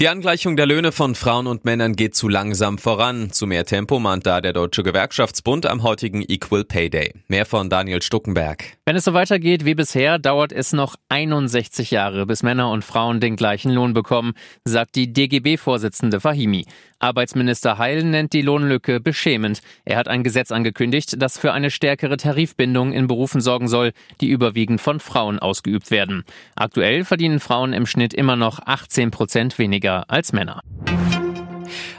Die Angleichung der Löhne von Frauen und Männern geht zu langsam voran. Zu mehr Tempo mahnt da der Deutsche Gewerkschaftsbund am heutigen Equal Pay Day. Mehr von Daniel Stuckenberg. Wenn es so weitergeht wie bisher, dauert es noch 61 Jahre, bis Männer und Frauen den gleichen Lohn bekommen, sagt die DGB-Vorsitzende Fahimi. Arbeitsminister Heil nennt die Lohnlücke beschämend. Er hat ein Gesetz angekündigt, das für eine stärkere Tarifbindung in Berufen sorgen soll, die überwiegend von Frauen ausgeübt werden. Aktuell verdienen Frauen im Schnitt immer noch 18 Prozent weniger als Männer.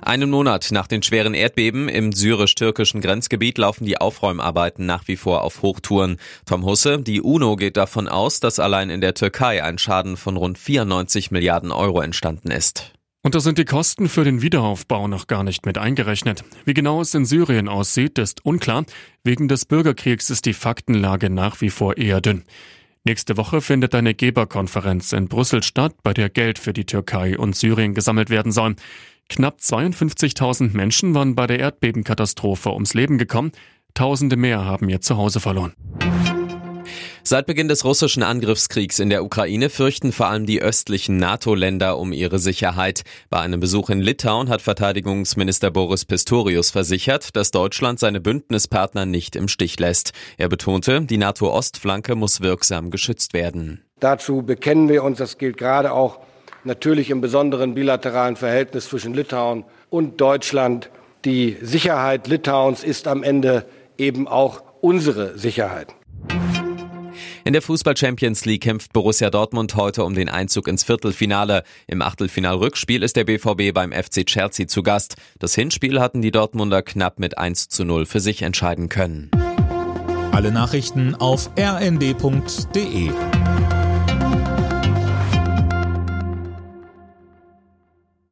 Einen Monat nach den schweren Erdbeben im syrisch-türkischen Grenzgebiet laufen die Aufräumarbeiten nach wie vor auf Hochtouren. Tom Husse, die UNO geht davon aus, dass allein in der Türkei ein Schaden von rund 94 Milliarden Euro entstanden ist. Und da sind die Kosten für den Wiederaufbau noch gar nicht mit eingerechnet. Wie genau es in Syrien aussieht, ist unklar. Wegen des Bürgerkriegs ist die Faktenlage nach wie vor eher dünn. Nächste Woche findet eine Geberkonferenz in Brüssel statt, bei der Geld für die Türkei und Syrien gesammelt werden soll. Knapp 52.000 Menschen waren bei der Erdbebenkatastrophe ums Leben gekommen. Tausende mehr haben ihr Zuhause verloren. Seit Beginn des russischen Angriffskriegs in der Ukraine fürchten vor allem die östlichen NATO-Länder um ihre Sicherheit. Bei einem Besuch in Litauen hat Verteidigungsminister Boris Pistorius versichert, dass Deutschland seine Bündnispartner nicht im Stich lässt. Er betonte, die NATO-Ostflanke muss wirksam geschützt werden. Dazu bekennen wir uns, das gilt gerade auch natürlich im besonderen bilateralen Verhältnis zwischen Litauen und Deutschland. Die Sicherheit Litauens ist am Ende eben auch unsere Sicherheit. In der Fußball Champions League kämpft Borussia Dortmund heute um den Einzug ins Viertelfinale. Im Achtelfinal-Rückspiel ist der BVB beim FC Chelsea zu Gast. Das Hinspiel hatten die Dortmunder knapp mit 1 zu 0 für sich entscheiden können. Alle Nachrichten auf rnd.de